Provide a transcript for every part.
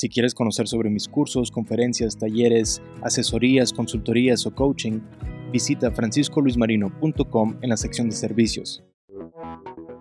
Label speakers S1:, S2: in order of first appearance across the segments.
S1: Si quieres conocer sobre mis cursos, conferencias, talleres, asesorías, consultorías o coaching, visita franciscoluismarino.com en la sección de servicios.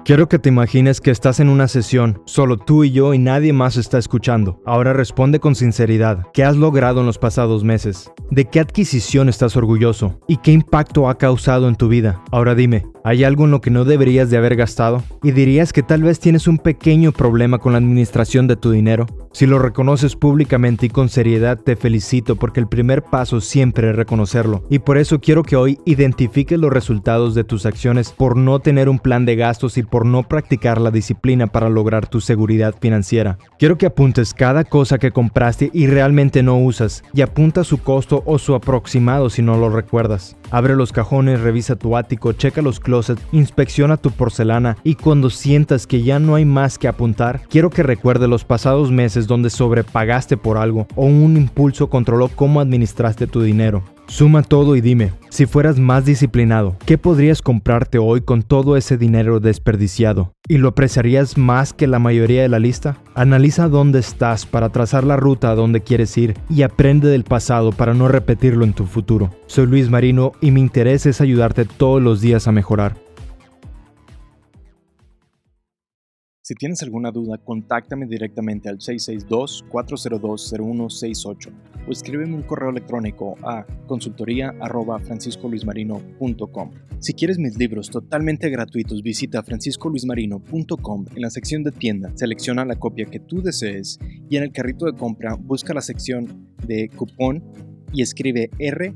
S2: Quiero que te imagines que estás en una sesión, solo tú y yo y nadie más está escuchando. Ahora responde con sinceridad. ¿Qué has logrado en los pasados meses? ¿De qué adquisición estás orgulloso? ¿Y qué impacto ha causado en tu vida? Ahora dime, ¿hay algo en lo que no deberías de haber gastado? ¿Y dirías que tal vez tienes un pequeño problema con la administración de tu dinero? Si lo reconoces públicamente y con seriedad, te felicito porque el primer paso siempre es reconocerlo. Y por eso quiero que hoy identifiques los resultados de tus acciones por no tener un plan de gastos y por no practicar la disciplina para lograr tu seguridad financiera. Quiero que apuntes cada cosa que compraste y realmente no usas y apunta su costo o su aproximado si no lo recuerdas. Abre los cajones, revisa tu ático, checa los closets, inspecciona tu porcelana y cuando sientas que ya no hay más que apuntar, quiero que recuerde los pasados meses donde sobrepagaste por algo o un impulso controló cómo administraste tu dinero. Suma todo y dime, si fueras más disciplinado, ¿qué podrías comprarte hoy con todo ese dinero desperdiciado? ¿Y lo apreciarías más que la mayoría de la lista? Analiza dónde estás para trazar la ruta a donde quieres ir y aprende del pasado para no repetirlo en tu futuro. Soy Luis Marino y mi interés es ayudarte todos los días a mejorar.
S1: Si tienes alguna duda, contáctame directamente al 662-402-0168 o escríbeme un correo electrónico a consultoría.franciscoluismarino.com. Si quieres mis libros totalmente gratuitos, visita franciscoluismarino.com en la sección de tienda, selecciona la copia que tú desees y en el carrito de compra busca la sección de cupón y escribe R